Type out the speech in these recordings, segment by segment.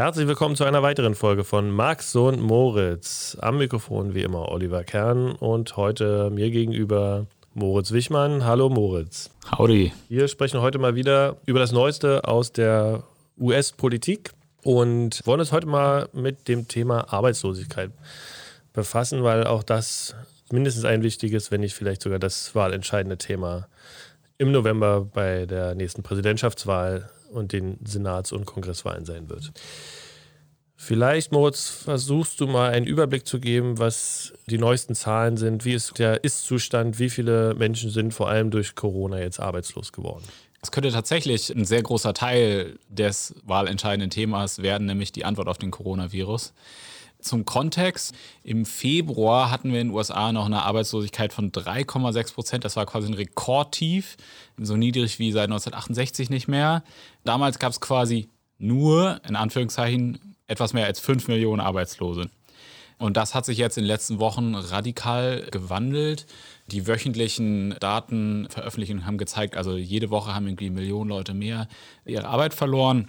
Herzlich willkommen zu einer weiteren Folge von Max und Moritz. Am Mikrofon wie immer Oliver Kern und heute mir gegenüber Moritz Wichmann. Hallo Moritz. Howdy. Wir sprechen heute mal wieder über das Neueste aus der US-Politik und wollen uns heute mal mit dem Thema Arbeitslosigkeit befassen, weil auch das mindestens ein wichtiges, wenn nicht vielleicht sogar das wahlentscheidende Thema im November bei der nächsten Präsidentschaftswahl und den Senats- und Kongresswahlen sein wird. Vielleicht, Moritz, versuchst du mal einen Überblick zu geben, was die neuesten Zahlen sind. Wie ist der Ist-Zustand? Wie viele Menschen sind vor allem durch Corona jetzt arbeitslos geworden? Es könnte tatsächlich ein sehr großer Teil des wahlentscheidenden Themas werden, nämlich die Antwort auf den Coronavirus. Zum Kontext, im Februar hatten wir in den USA noch eine Arbeitslosigkeit von 3,6 Prozent. Das war quasi ein Rekordtief, so niedrig wie seit 1968 nicht mehr. Damals gab es quasi nur, in Anführungszeichen, etwas mehr als 5 Millionen Arbeitslose. Und das hat sich jetzt in den letzten Wochen radikal gewandelt. Die wöchentlichen Datenveröffentlichungen haben gezeigt, also jede Woche haben irgendwie Millionen Leute mehr ihre Arbeit verloren.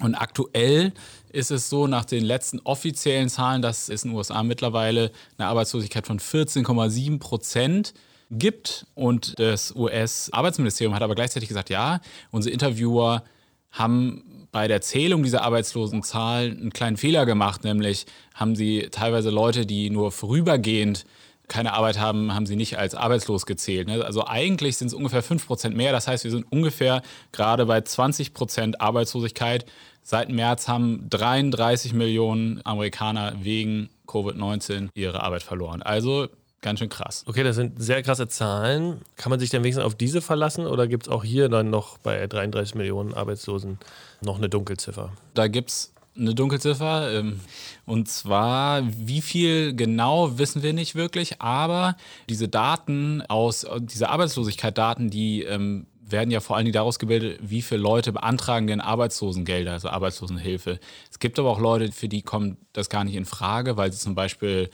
Und aktuell ist es so, nach den letzten offiziellen Zahlen, dass es in den USA mittlerweile eine Arbeitslosigkeit von 14,7 Prozent gibt. Und das US-Arbeitsministerium hat aber gleichzeitig gesagt, ja, unsere Interviewer haben bei der Zählung dieser Arbeitslosenzahlen einen kleinen Fehler gemacht, nämlich haben sie teilweise Leute, die nur vorübergehend keine Arbeit haben, haben sie nicht als arbeitslos gezählt. Ne? Also eigentlich sind es ungefähr 5% mehr. Das heißt, wir sind ungefähr gerade bei 20% Arbeitslosigkeit. Seit März haben 33 Millionen Amerikaner wegen Covid-19 ihre Arbeit verloren. Also ganz schön krass. Okay, das sind sehr krasse Zahlen. Kann man sich denn wenigstens auf diese verlassen oder gibt es auch hier dann noch bei 33 Millionen Arbeitslosen noch eine Dunkelziffer? Da gibt es eine Dunkelziffer. Ähm, und zwar, wie viel genau wissen wir nicht wirklich, aber diese Daten aus, diese Arbeitslosigkeit-Daten, die ähm, werden ja vor allen Dingen daraus gebildet, wie viele Leute beantragen denn Arbeitslosengelder, also Arbeitslosenhilfe. Es gibt aber auch Leute, für die kommt das gar nicht in Frage, weil sie zum Beispiel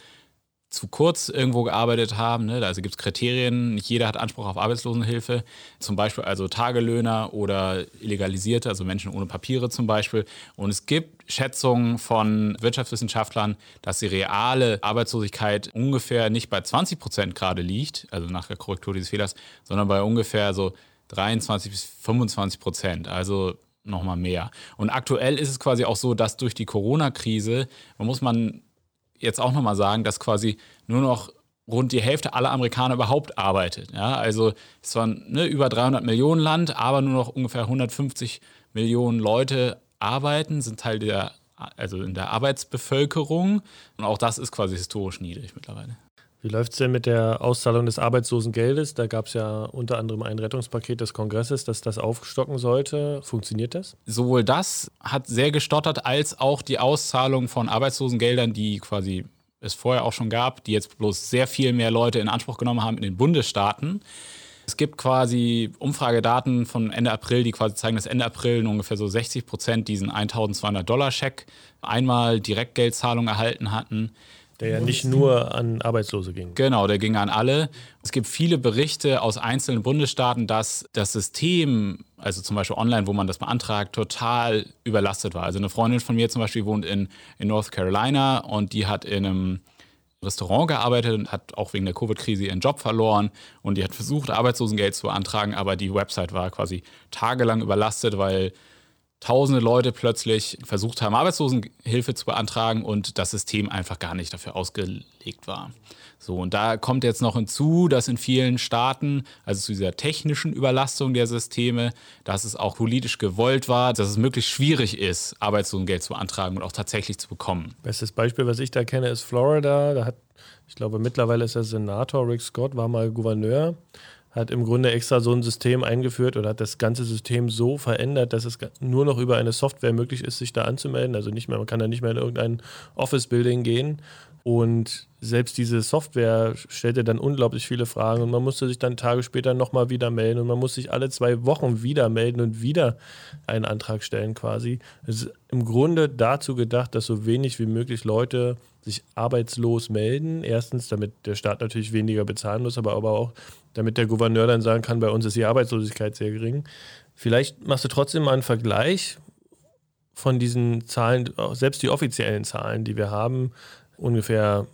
zu kurz irgendwo gearbeitet haben. Ne? Also gibt es Kriterien, nicht jeder hat Anspruch auf Arbeitslosenhilfe, zum Beispiel also Tagelöhner oder Illegalisierte, also Menschen ohne Papiere zum Beispiel. Und es gibt Schätzungen von Wirtschaftswissenschaftlern, dass die reale Arbeitslosigkeit ungefähr nicht bei 20 Prozent gerade liegt, also nach der Korrektur dieses Fehlers, sondern bei ungefähr so 23 bis 25 Prozent. Also nochmal mehr. Und aktuell ist es quasi auch so, dass durch die Corona-Krise, man muss man jetzt auch nochmal sagen, dass quasi nur noch rund die Hälfte aller Amerikaner überhaupt arbeitet. Ja, also es war ne, über 300 Millionen Land, aber nur noch ungefähr 150 Millionen Leute arbeiten, sind Teil der, also in der Arbeitsbevölkerung. Und auch das ist quasi historisch niedrig mittlerweile. Wie läuft es denn mit der Auszahlung des Arbeitslosengeldes? Da gab es ja unter anderem ein Rettungspaket des Kongresses, das das aufstocken sollte. Funktioniert das? Sowohl das hat sehr gestottert, als auch die Auszahlung von Arbeitslosengeldern, die quasi es vorher auch schon gab, die jetzt bloß sehr viel mehr Leute in Anspruch genommen haben in den Bundesstaaten. Es gibt quasi Umfragedaten von Ende April, die quasi zeigen, dass Ende April ungefähr so 60 Prozent diesen 1200 Dollar Scheck einmal Direktgeldzahlung erhalten hatten. Der ja nicht nur an Arbeitslose ging. Genau, der ging an alle. Es gibt viele Berichte aus einzelnen Bundesstaaten, dass das System, also zum Beispiel online, wo man das beantragt, total überlastet war. Also eine Freundin von mir zum Beispiel wohnt in, in North Carolina und die hat in einem Restaurant gearbeitet und hat auch wegen der Covid-Krise ihren Job verloren und die hat versucht, Arbeitslosengeld zu beantragen, aber die Website war quasi tagelang überlastet, weil tausende Leute plötzlich versucht haben, Arbeitslosenhilfe zu beantragen und das System einfach gar nicht dafür ausgelegt war. So, und da kommt jetzt noch hinzu, dass in vielen Staaten, also zu dieser technischen Überlastung der Systeme, dass es auch politisch gewollt war, dass es möglichst schwierig ist, Arbeitslosengeld zu beantragen und auch tatsächlich zu bekommen. Bestes Beispiel, was ich da kenne, ist Florida. Da hat, ich glaube, mittlerweile ist der Senator Rick Scott, war mal Gouverneur hat im Grunde extra so ein System eingeführt oder hat das ganze System so verändert, dass es nur noch über eine Software möglich ist, sich da anzumelden. Also nicht mehr, man kann da nicht mehr in irgendein Office-Building gehen. Und selbst diese Software stellte dann unglaublich viele Fragen und man musste sich dann Tage später nochmal wieder melden und man muss sich alle zwei Wochen wieder melden und wieder einen Antrag stellen quasi. Es ist im Grunde dazu gedacht, dass so wenig wie möglich Leute sich arbeitslos melden. Erstens, damit der Staat natürlich weniger bezahlen muss, aber, aber auch, damit der Gouverneur dann sagen kann, bei uns ist die Arbeitslosigkeit sehr gering. Vielleicht machst du trotzdem mal einen Vergleich von diesen Zahlen, selbst die offiziellen Zahlen, die wir haben, ungefähr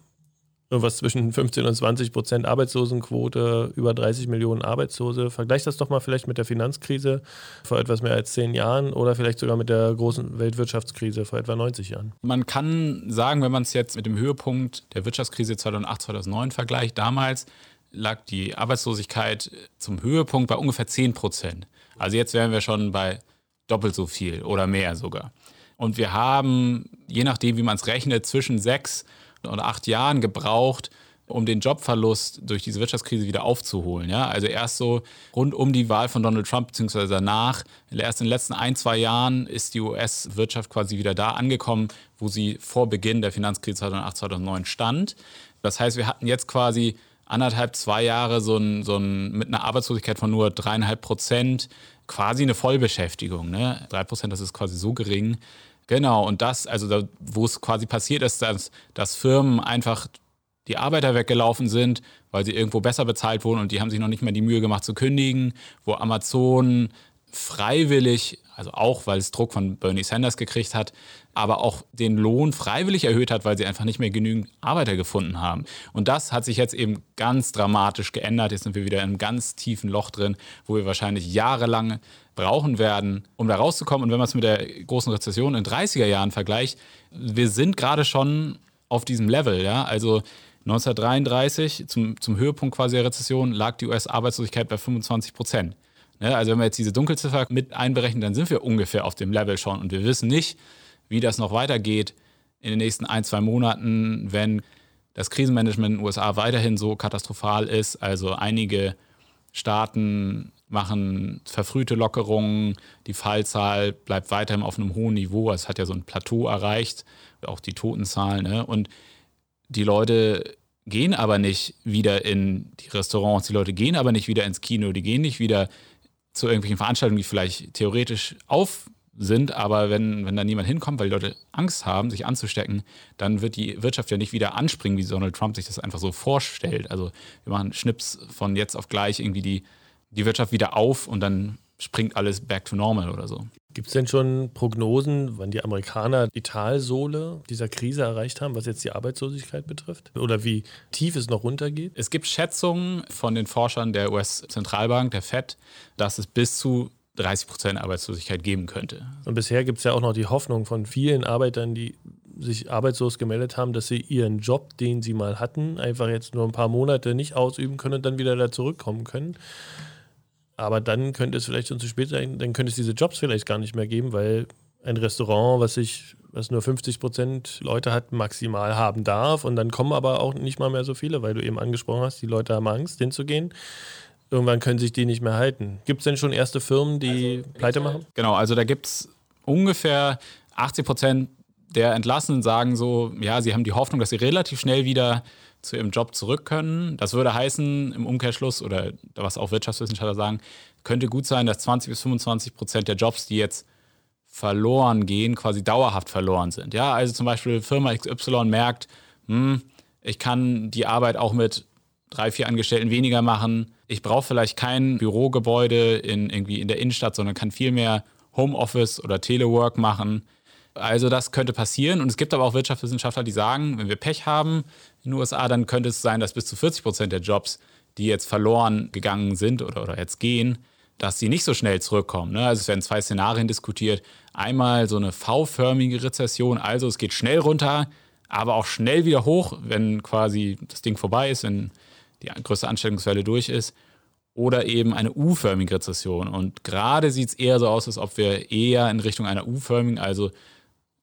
irgendwas zwischen 15 und 20 Prozent Arbeitslosenquote, über 30 Millionen Arbeitslose. Vergleich das doch mal vielleicht mit der Finanzkrise vor etwas mehr als zehn Jahren oder vielleicht sogar mit der großen Weltwirtschaftskrise vor etwa 90 Jahren. Man kann sagen, wenn man es jetzt mit dem Höhepunkt der Wirtschaftskrise 2008, 2009 vergleicht, damals lag die Arbeitslosigkeit zum Höhepunkt bei ungefähr 10 Prozent. Also jetzt wären wir schon bei doppelt so viel oder mehr sogar. Und wir haben, je nachdem, wie man es rechnet, zwischen sechs oder acht Jahren gebraucht, um den Jobverlust durch diese Wirtschaftskrise wieder aufzuholen. Ja? Also erst so rund um die Wahl von Donald Trump beziehungsweise danach, erst in den letzten ein, zwei Jahren ist die US-Wirtschaft quasi wieder da angekommen, wo sie vor Beginn der Finanzkrise 2008, 2009 stand. Das heißt, wir hatten jetzt quasi anderthalb, zwei Jahre so ein, so ein, mit einer Arbeitslosigkeit von nur dreieinhalb Prozent, quasi eine Vollbeschäftigung. Ne? Drei Prozent, das ist quasi so gering. Genau, und das, also da, wo es quasi passiert ist, dass, dass Firmen einfach die Arbeiter weggelaufen sind, weil sie irgendwo besser bezahlt wurden und die haben sich noch nicht mehr die Mühe gemacht zu kündigen, wo Amazon freiwillig, also auch weil es Druck von Bernie Sanders gekriegt hat, aber auch den Lohn freiwillig erhöht hat, weil sie einfach nicht mehr genügend Arbeiter gefunden haben. Und das hat sich jetzt eben ganz dramatisch geändert. Jetzt sind wir wieder in einem ganz tiefen Loch drin, wo wir wahrscheinlich jahrelang brauchen werden, um da rauszukommen. Und wenn man es mit der großen Rezession in den 30er Jahren vergleicht, wir sind gerade schon auf diesem Level. Ja? Also 1933, zum, zum Höhepunkt quasi der Rezession, lag die US-Arbeitslosigkeit bei 25 Prozent. Ne? Also wenn wir jetzt diese Dunkelziffer mit einberechnen, dann sind wir ungefähr auf dem Level schon. Und wir wissen nicht, wie das noch weitergeht in den nächsten ein, zwei Monaten, wenn das Krisenmanagement in den USA weiterhin so katastrophal ist. Also einige Staaten machen verfrühte Lockerungen, die Fallzahl bleibt weiterhin auf einem hohen Niveau. Es hat ja so ein Plateau erreicht, auch die Totenzahlen. Ne? Und die Leute gehen aber nicht wieder in die Restaurants, die Leute gehen aber nicht wieder ins Kino, die gehen nicht wieder zu irgendwelchen Veranstaltungen, die vielleicht theoretisch auf sind, aber wenn, wenn da niemand hinkommt, weil die Leute Angst haben, sich anzustecken, dann wird die Wirtschaft ja nicht wieder anspringen, wie Donald Trump sich das einfach so vorstellt. Also wir machen Schnips von jetzt auf gleich irgendwie die, die Wirtschaft wieder auf und dann springt alles back to normal oder so. Gibt es denn schon Prognosen, wann die Amerikaner die Talsohle dieser Krise erreicht haben, was jetzt die Arbeitslosigkeit betrifft? Oder wie tief es noch runtergeht? Es gibt Schätzungen von den Forschern der US-Zentralbank, der FED, dass es bis zu 30 Prozent Arbeitslosigkeit geben könnte. Und bisher gibt es ja auch noch die Hoffnung von vielen Arbeitern, die sich arbeitslos gemeldet haben, dass sie ihren Job, den sie mal hatten, einfach jetzt nur ein paar Monate nicht ausüben können und dann wieder da zurückkommen können. Aber dann könnte es vielleicht schon zu spät sein, dann könnte es diese Jobs vielleicht gar nicht mehr geben, weil ein Restaurant, was sich, was nur 50 Prozent Leute hat, maximal haben darf und dann kommen aber auch nicht mal mehr so viele, weil du eben angesprochen hast, die Leute haben Angst, hinzugehen. Irgendwann können sich die nicht mehr halten. Gibt es denn schon erste Firmen, die also, pleite machen? Genau, also da gibt es ungefähr 80 Prozent der Entlassenen sagen so, ja, sie haben die Hoffnung, dass sie relativ schnell wieder zu ihrem Job zurück können. Das würde heißen, im Umkehrschluss, oder was auch Wirtschaftswissenschaftler sagen, könnte gut sein, dass 20 bis 25 Prozent der Jobs, die jetzt verloren gehen, quasi dauerhaft verloren sind. Ja, also zum Beispiel Firma XY merkt, hm, ich kann die Arbeit auch mit drei, vier Angestellten weniger machen. Ich brauche vielleicht kein Bürogebäude in, irgendwie in der Innenstadt, sondern kann viel mehr Homeoffice oder Telework machen. Also das könnte passieren. Und es gibt aber auch Wirtschaftswissenschaftler, die sagen, wenn wir Pech haben in den USA, dann könnte es sein, dass bis zu 40 Prozent der Jobs, die jetzt verloren gegangen sind oder, oder jetzt gehen, dass sie nicht so schnell zurückkommen. Ne? Also es werden zwei Szenarien diskutiert. Einmal so eine V-förmige Rezession, also es geht schnell runter, aber auch schnell wieder hoch, wenn quasi das Ding vorbei ist, wenn die größte Ansteckungswelle durch ist. Oder eben eine U-förmige Rezession. Und gerade sieht es eher so aus, als ob wir eher in Richtung einer U-förmigen, also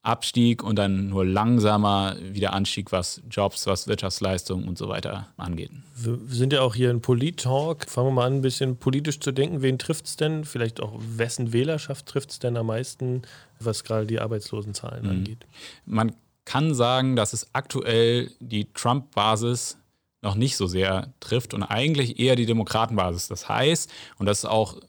Abstieg und dann nur langsamer wieder Anstieg, was Jobs, was Wirtschaftsleistungen und so weiter angeht. Wir sind ja auch hier in Polit-Talk. Fangen wir mal an, ein bisschen politisch zu denken. Wen trifft es denn? Vielleicht auch wessen Wählerschaft trifft es denn am meisten, was gerade die Arbeitslosenzahlen mhm. angeht? Man kann sagen, dass es aktuell die Trump-Basis noch nicht so sehr trifft und eigentlich eher die Demokratenbasis. Das heißt, und das ist auch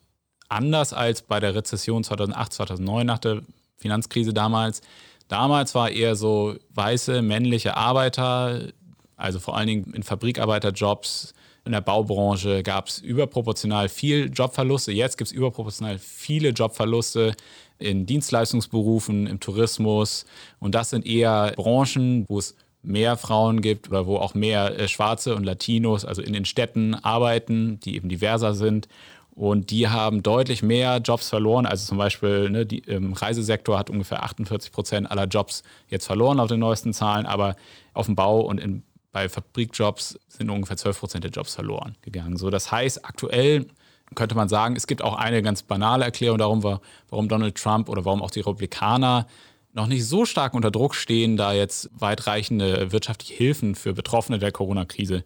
anders als bei der Rezession 2008, 2009 nach der Finanzkrise damals. Damals war eher so weiße männliche Arbeiter, also vor allen Dingen in Fabrikarbeiterjobs, in der Baubranche gab es überproportional viel Jobverluste. Jetzt gibt es überproportional viele Jobverluste in Dienstleistungsberufen, im Tourismus. Und das sind eher Branchen, wo es mehr Frauen gibt oder wo auch mehr äh, Schwarze und Latinos, also in den Städten arbeiten, die eben diverser sind. Und die haben deutlich mehr Jobs verloren. Also zum Beispiel ne, die, im Reisesektor hat ungefähr 48 Prozent aller Jobs jetzt verloren auf den neuesten Zahlen, aber auf dem Bau und in, bei Fabrikjobs sind ungefähr 12 Prozent der Jobs verloren gegangen. So, das heißt, aktuell könnte man sagen, es gibt auch eine ganz banale Erklärung darum, warum Donald Trump oder warum auch die Republikaner noch nicht so stark unter Druck stehen, da jetzt weitreichende wirtschaftliche Hilfen für Betroffene der Corona-Krise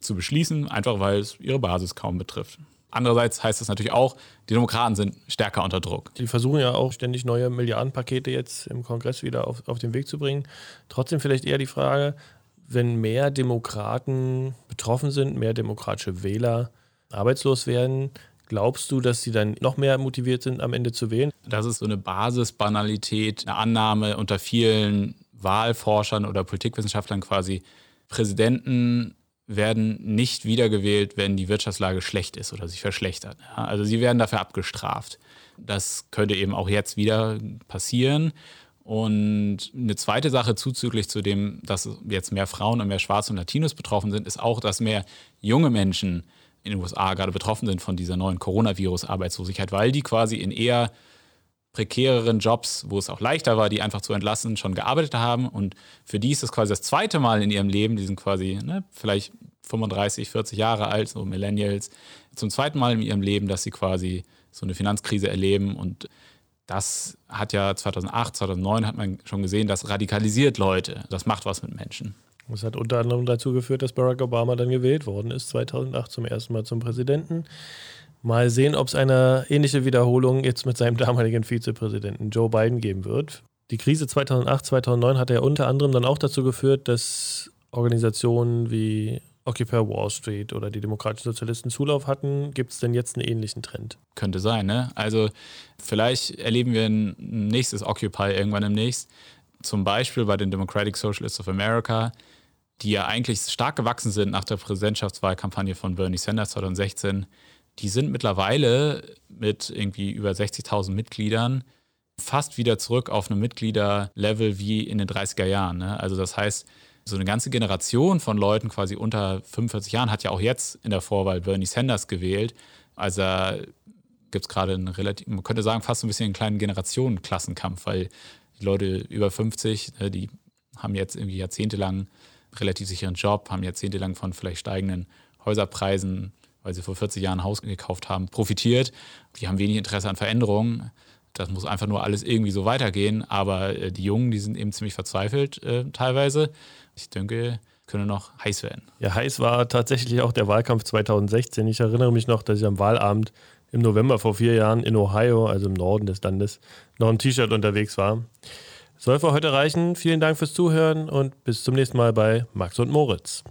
zu beschließen, einfach weil es ihre Basis kaum betrifft. Andererseits heißt das natürlich auch, die Demokraten sind stärker unter Druck. Die versuchen ja auch ständig neue Milliardenpakete jetzt im Kongress wieder auf, auf den Weg zu bringen. Trotzdem vielleicht eher die Frage, wenn mehr Demokraten betroffen sind, mehr demokratische Wähler arbeitslos werden, glaubst du, dass sie dann noch mehr motiviert sind, am Ende zu wählen? Das ist so eine Basisbanalität, eine Annahme unter vielen Wahlforschern oder Politikwissenschaftlern quasi. Präsidenten werden nicht wiedergewählt, wenn die Wirtschaftslage schlecht ist oder sich verschlechtert. Ja, also sie werden dafür abgestraft. Das könnte eben auch jetzt wieder passieren. Und eine zweite Sache zuzüglich zu dem, dass jetzt mehr Frauen und mehr Schwarze und Latinos betroffen sind, ist auch, dass mehr junge Menschen in den USA gerade betroffen sind von dieser neuen Coronavirus-Arbeitslosigkeit, weil die quasi in eher prekäreren Jobs, wo es auch leichter war, die einfach zu entlassen, schon gearbeitet haben. Und für die ist das quasi das zweite Mal in ihrem Leben, die sind quasi ne, vielleicht 35, 40 Jahre alt, so Millennials, zum zweiten Mal in ihrem Leben, dass sie quasi so eine Finanzkrise erleben. Und das hat ja 2008, 2009 hat man schon gesehen, das radikalisiert Leute. Das macht was mit Menschen. Das hat unter anderem dazu geführt, dass Barack Obama dann gewählt worden ist, 2008 zum ersten Mal zum Präsidenten. Mal sehen, ob es eine ähnliche Wiederholung jetzt mit seinem damaligen Vizepräsidenten Joe Biden geben wird. Die Krise 2008, 2009 hat ja unter anderem dann auch dazu geführt, dass Organisationen wie Occupy Wall Street oder die demokratischen Sozialisten Zulauf hatten. Gibt es denn jetzt einen ähnlichen Trend? Könnte sein, ne? Also vielleicht erleben wir ein nächstes Occupy irgendwann demnächst. Zum Beispiel bei den Democratic Socialists of America, die ja eigentlich stark gewachsen sind nach der Präsidentschaftswahlkampagne von Bernie Sanders 2016 die sind mittlerweile mit irgendwie über 60.000 Mitgliedern fast wieder zurück auf einem Mitgliederlevel wie in den 30er Jahren. Ne? Also das heißt, so eine ganze Generation von Leuten quasi unter 45 Jahren hat ja auch jetzt in der Vorwahl Bernie Sanders gewählt. Also gibt es gerade einen relativ, man könnte sagen, fast ein bisschen einen kleinen Generationenklassenkampf, weil die Leute über 50, ne, die haben jetzt irgendwie jahrzehntelang relativ sicheren Job, haben jahrzehntelang von vielleicht steigenden Häuserpreisen weil sie vor 40 Jahren ein Haus gekauft haben, profitiert. Die haben wenig Interesse an Veränderungen. Das muss einfach nur alles irgendwie so weitergehen. Aber äh, die Jungen, die sind eben ziemlich verzweifelt äh, teilweise. Ich denke, können noch heiß werden. Ja, heiß war tatsächlich auch der Wahlkampf 2016. Ich erinnere mich noch, dass ich am Wahlabend im November vor vier Jahren in Ohio, also im Norden des Landes, noch im T-Shirt unterwegs war. Soll für heute reichen. Vielen Dank fürs Zuhören und bis zum nächsten Mal bei Max und Moritz.